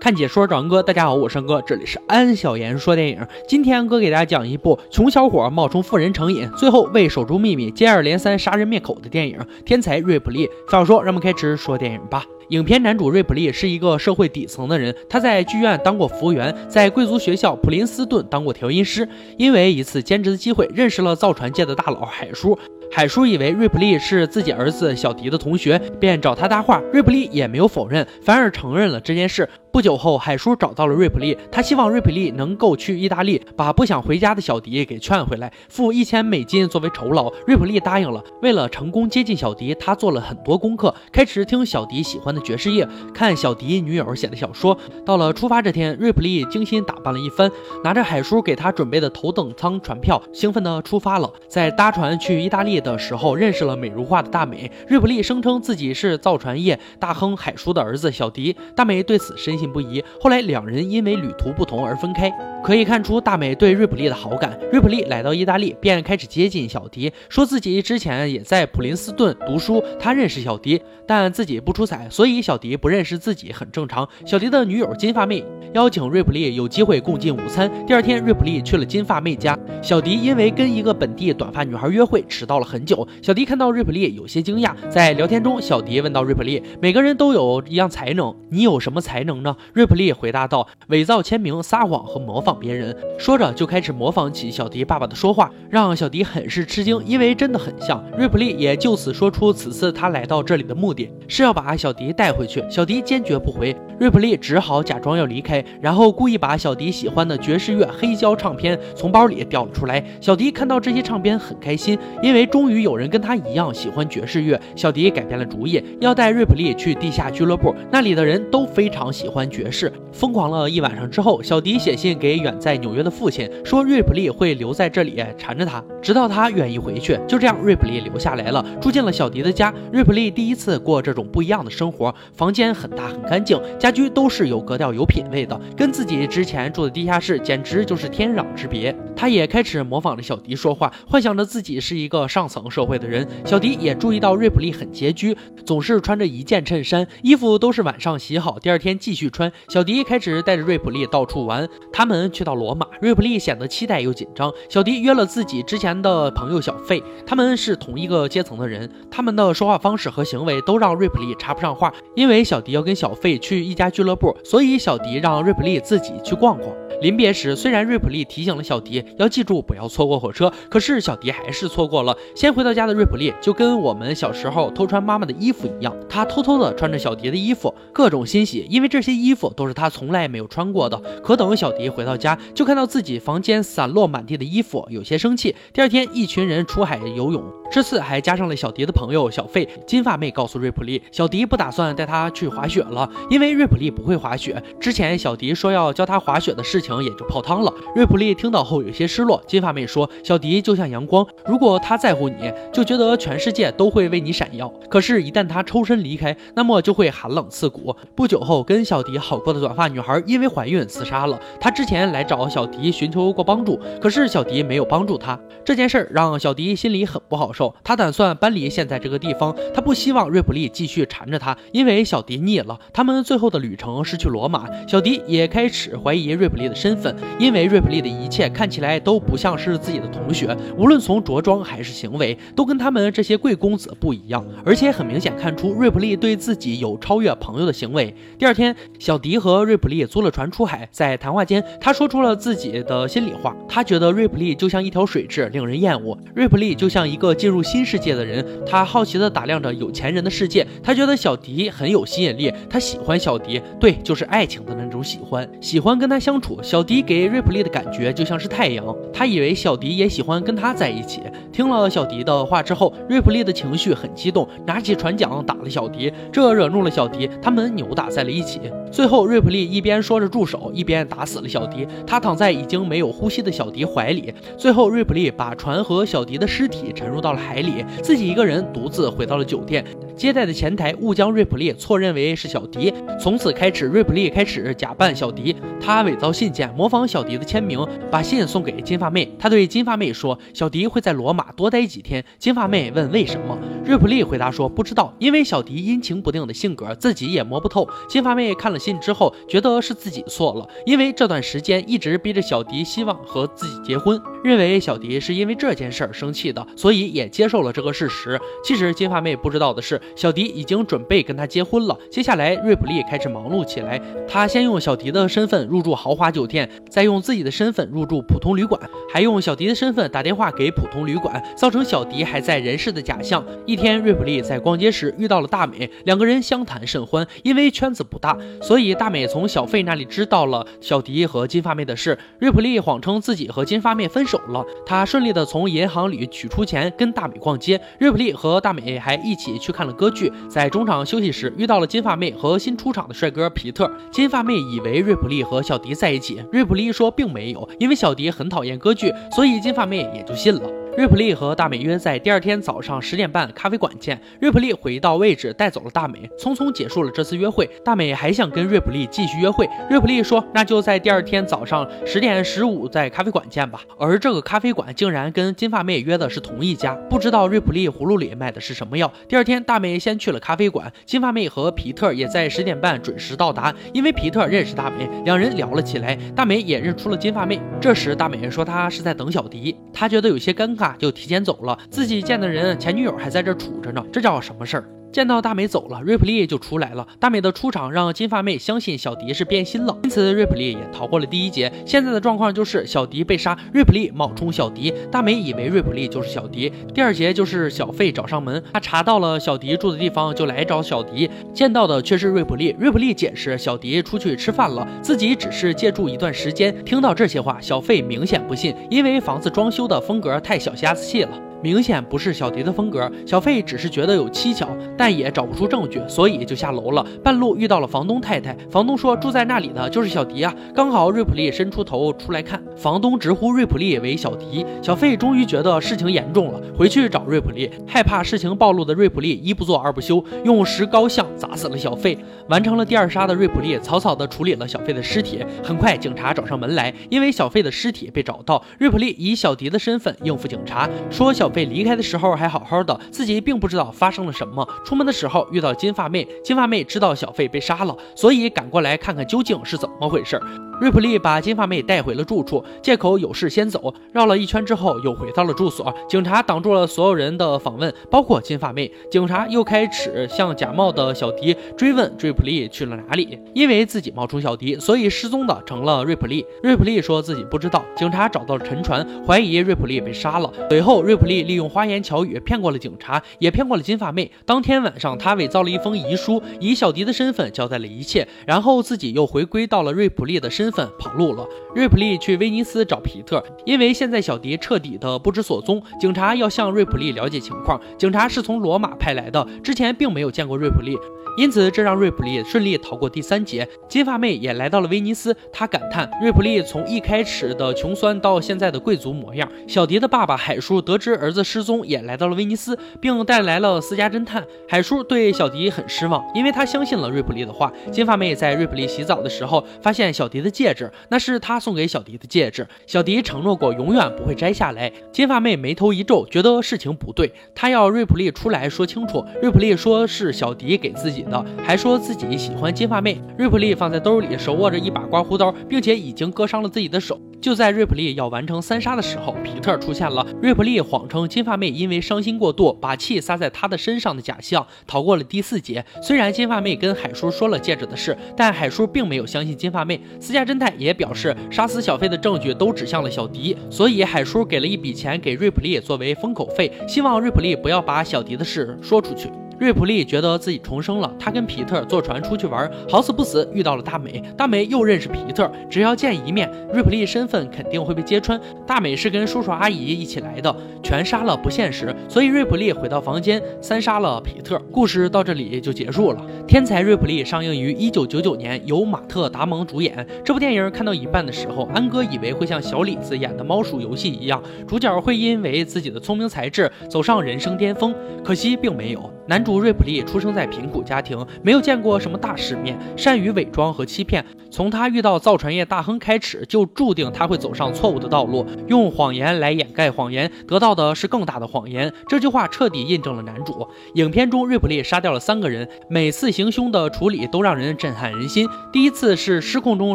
看解说找安哥，大家好，我是安哥，这里是安小言说电影。今天安哥给大家讲一部穷小伙冒充富人成瘾，最后为守住秘密接二连三杀人灭口的电影《天才瑞普利》。废话说，让我们开始说电影吧。影片男主瑞普利是一个社会底层的人，他在剧院当过服务员，在贵族学校普林斯顿当过调音师，因为一次兼职的机会认识了造船界的大佬海叔。海叔以为瑞普利是自己儿子小迪的同学，便找他搭话。瑞普利也没有否认，反而承认了这件事。不久后，海叔找到了瑞普利，他希望瑞普利能够去意大利，把不想回家的小迪给劝回来，付一千美金作为酬劳。瑞普利答应了。为了成功接近小迪，他做了很多功课，开始听小迪喜欢的爵士乐，看小迪女友写的小说。到了出发这天，瑞普利精心打扮了一番，拿着海叔给他准备的头等舱船票，兴奋地出发了。在搭船去意大利的时候，认识了美如画的大美。瑞普利声称自己是造船业大亨海叔的儿子小迪，大美对此深信不疑。后来两人因为旅途不同而分开。可以看出大美对瑞普利的好感。瑞普利来到意大利，便开始接近小迪，说自己之前也在普林斯顿读书，他认识小迪，但自己不出彩，所以小迪不认识自己很正常。小迪的女友金发妹邀请瑞普利有机会共进午餐。第二天，瑞普利去了金发妹家，小迪因为跟一个本地短发女孩约会，迟到了很久。小迪看到瑞普利有些惊讶，在聊天中，小迪问到瑞普利：“每个人都有一样才能，你有什么才能呢？”瑞普利回答道：“伪造签名、撒谎和模仿。”仿别人说着就开始模仿起小迪爸爸的说话，让小迪很是吃惊，因为真的很像。瑞普利也就此说出此次他来到这里的目的是要把小迪带回去。小迪坚决不回，瑞普利只好假装要离开，然后故意把小迪喜欢的爵士乐黑胶唱片从包里掉了出来。小迪看到这些唱片很开心，因为终于有人跟他一样喜欢爵士乐。小迪改变了主意，要带瑞普利去地下俱乐部，那里的人都非常喜欢爵士。疯狂了一晚上之后，小迪写信给。远在纽约的父亲说，瑞普利会留在这里缠着他，直到他愿意回去。就这样，瑞普利留下来了，住进了小迪的家。瑞普利第一次过这种不一样的生活，活房间很大很干净，家居都是有格调有品位的，跟自己之前住的地下室简直就是天壤之别。他也开始模仿着小迪说话，幻想着自己是一个上层社会的人。小迪也注意到瑞普利很拮据，总是穿着一件衬衫，衣服都是晚上洗好，第二天继续穿。小迪开始带着瑞普利到处玩，他们。去到罗马，瑞普利显得期待又紧张。小迪约了自己之前的朋友小费，他们是同一个阶层的人，他们的说话方式和行为都让瑞普利插不上话。因为小迪要跟小费去一家俱乐部，所以小迪让瑞普利自己去逛逛。临别时，虽然瑞普利提醒了小迪要记住不要错过火车，可是小迪还是错过了。先回到家的瑞普利就跟我们小时候偷穿妈妈的衣服一样，他偷偷的穿着小迪的衣服，各种欣喜，因为这些衣服都是他从来没有穿过的。可等小迪回到家，就看到自己房间散落满地的衣服，有些生气。第二天，一群人出海游泳，这次还加上了小迪的朋友小费。金发妹告诉瑞普利，小迪不打算带他去滑雪了，因为瑞普利不会滑雪。之前小迪说要教他滑雪的事情。也就泡汤了。瑞普利听到后有些失落。金发妹说：“小迪就像阳光，如果他在乎你，就觉得全世界都会为你闪耀；可是，一旦他抽身离开，那么就会寒冷刺骨。”不久后，跟小迪好过的短发女孩因为怀孕自杀了。她之前来找小迪寻求过帮助，可是小迪没有帮助她。这件事让小迪心里很不好受受。他打算搬离现在这个地方。他不希望瑞普利继续缠着他，因为小迪腻了。他们最后的旅程是去罗马。小迪也开始怀疑瑞普利的。身份，因为瑞普利的一切看起来都不像是自己的同学，无论从着装还是行为，都跟他们这些贵公子不一样。而且很明显看出瑞普利对自己有超越朋友的行为。第二天，小迪和瑞普利租了船出海，在谈话间，他说出了自己的心里话。他觉得瑞普利就像一条水蛭，令人厌恶；瑞普利就像一个进入新世界的人，他好奇地打量着有钱人的世界。他觉得小迪很有吸引力，他喜欢小迪，对，就是爱情的那种喜欢，喜欢跟他相处。小迪给瑞普利的感觉就像是太阳，他以为小迪也喜欢跟他在一起。听了小迪的话之后，瑞普利的情绪很激动，拿起船桨打了小迪，这惹怒了小迪，他们扭打在了一起。最后，瑞普利一边说着住手，一边打死了小迪。他躺在已经没有呼吸的小迪怀里。最后，瑞普利把船和小迪的尸体沉入到了海里，自己一个人独自回到了酒店。接待的前台误将瑞普利错认为是小迪，从此开始，瑞普利开始假扮小迪，他伪造信件，模仿小迪的签名，把信送给金发妹。他对金发妹说，小迪会在罗马多待几天。金发妹问为什么，瑞普利回答说不知道，因为小迪阴晴不定的性格，自己也摸不透。金发妹看了信之后，觉得是自己错了，因为这段时间一直逼着小迪希望和自己结婚。认为小迪是因为这件事儿生气的，所以也接受了这个事实。其实金发妹不知道的是，小迪已经准备跟他结婚了。接下来，瑞普利开始忙碌起来。他先用小迪的身份入住豪华酒店，再用自己的身份入住普通旅馆，还用小迪的身份打电话给普通旅馆，造成小迪还在人世的假象。一天，瑞普利在逛街时遇到了大美，两个人相谈甚欢。因为圈子不大，所以大美从小费那里知道了小迪和金发妹的事。瑞普利谎称自己和金发妹分。手了，他顺利的从银行里取出钱，跟大美逛街。瑞普利和大美还一起去看了歌剧，在中场休息时遇到了金发妹和新出场的帅哥皮特。金发妹以为瑞普利和小迪在一起，瑞普利说并没有，因为小迪很讨厌歌剧，所以金发妹也就信了。瑞普利和大美约在第二天早上十点半咖啡馆见。瑞普利回到位置，带走了大美，匆匆结束了这次约会。大美还想跟瑞普利继续约会，瑞普利说：“那就在第二天早上十点十五在咖啡馆见吧。”而这个咖啡馆竟然跟金发妹约的是同一家，不知道瑞普利葫芦里卖的是什么药。第二天，大美先去了咖啡馆，金发妹和皮特也在十点半准时到达。因为皮特认识大美，两人聊了起来。大美也认出了金发妹。这时，大美说她是在等小迪，她觉得有些尴尬。就提前走了，自己见的人前女友还在这杵着呢，这叫什么事儿？见到大美走了，瑞普利就出来了。大美的出场让金发妹相信小迪是变心了，因此瑞普利也逃过了第一劫。现在的状况就是小迪被杀，瑞普利冒充小迪，大美以为瑞普利就是小迪。第二节就是小费找上门，他查到了小迪住的地方，就来找小迪，见到的却是瑞普利。瑞普利解释小迪出去吃饭了，自己只是借住一段时间。听到这些话，小费明显不信，因为房子装修的风格太小家子气了。明显不是小迪的风格，小费只是觉得有蹊跷，但也找不出证据，所以就下楼了。半路遇到了房东太太，房东说住在那里的就是小迪啊。刚好瑞普利伸出头出来看，房东直呼瑞普利为小迪。小费终于觉得事情严重了，回去找瑞普利，害怕事情暴露的瑞普利一不做二不休，用石膏像砸死了小费。完成了第二杀的瑞普利草草的处理了小费的尸体。很快警察找上门来，因为小费的尸体被找到，瑞普利以小迪的身份应付警察，说小。小费离开的时候还好好的，自己并不知道发生了什么。出门的时候遇到金发妹，金发妹知道小费被杀了，所以赶过来看看究竟是怎么回事。瑞普利把金发妹带回了住处，借口有事先走，绕了一圈之后又回到了住所。警察挡住了所有人的访问，包括金发妹。警察又开始向假冒的小迪追问瑞普利去了哪里，因为自己冒充小迪，所以失踪的成了瑞普利。瑞普利说自己不知道。警察找到了沉船，怀疑瑞普利被杀了。随后，瑞普利利用花言巧语骗过了警察，也骗过了金发妹。当天晚上，他伪造了一封遗书，以小迪的身份交代了一切，然后自己又回归到了瑞普利的身。份跑路了。瑞普利去威尼斯找皮特，因为现在小迪彻底的不知所踪，警察要向瑞普利了解情况。警察是从罗马派来的，之前并没有见过瑞普利。因此，这让瑞普利顺利逃过第三劫。金发妹也来到了威尼斯，她感叹瑞普利从一开始的穷酸到现在的贵族模样。小迪的爸爸海叔得知儿子失踪，也来到了威尼斯，并带来了私家侦探。海叔对小迪很失望，因为他相信了瑞普利的话。金发妹在瑞普利洗澡的时候，发现小迪的戒指，那是他送给小迪的戒指。小迪承诺过永远不会摘下来。金发妹眉头一皱，觉得事情不对，她要瑞普利出来说清楚。瑞普利说是小迪给自己。的还说自己喜欢金发妹。瑞普利放在兜里，手握着一把刮胡刀，并且已经割伤了自己的手。就在瑞普利要完成三杀的时候，皮特出现了。瑞普利谎称金发妹因为伤心过度，把气撒在他的身上的假象，逃过了第四劫。虽然金发妹跟海叔说了戒指的事，但海叔并没有相信金发妹。私家侦探也表示，杀死小费的证据都指向了小迪，所以海叔给了一笔钱给瑞普利作为封口费，希望瑞普利不要把小迪的事说出去。瑞普利觉得自己重生了，他跟皮特坐船出去玩，好死不死遇到了大美。大美又认识皮特，只要见一面，瑞普利身份肯定会被揭穿。大美是跟叔叔阿姨一起来的，全杀了不现实，所以瑞普利回到房间三杀了皮特。故事到这里就结束了。天才瑞普利上映于一九九九年，由马特·达蒙主演。这部电影看到一半的时候，安哥以为会像小李子演的《猫鼠游戏》一样，主角会因为自己的聪明才智走上人生巅峰，可惜并没有。男主瑞普利出生在贫苦家庭，没有见过什么大世面，善于伪装和欺骗。从他遇到造船业大亨开始，就注定他会走上错误的道路，用谎言来掩盖谎言，得到的是更大的谎言。这句话彻底印证了男主。影片中，瑞普利杀掉了三个人，每次行凶的处理都让人震撼人心。第一次是失控中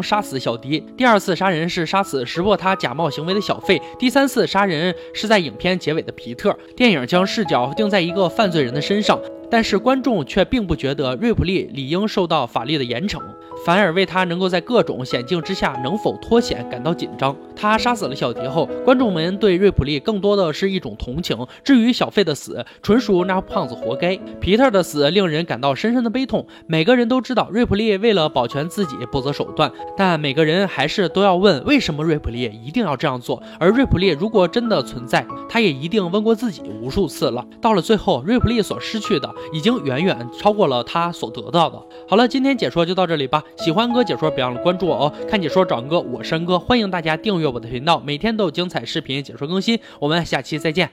杀死小迪，第二次杀人是杀死识破他假冒行为的小费，第三次杀人是在影片结尾的皮特。电影将视角定在一个犯罪人的身上。但是观众却并不觉得瑞普利理应受到法律的严惩，反而为他能够在各种险境之下能否脱险感到紧张。他杀死了小迪后，观众们对瑞普利更多的是一种同情。至于小费的死，纯属那胖子活该。皮特的死令人感到深深的悲痛。每个人都知道瑞普利为了保全自己不择手段，但每个人还是都要问：为什么瑞普利一定要这样做？而瑞普利如果真的存在，他也一定问过自己无数次了。到了最后，瑞普利所失去的。已经远远超过了他所得到的。好了，今天解说就到这里吧。喜欢哥解说，别忘了关注我哦。看解说找哥，我是安哥，欢迎大家订阅我的频道，每天都有精彩视频解说更新。我们下期再见。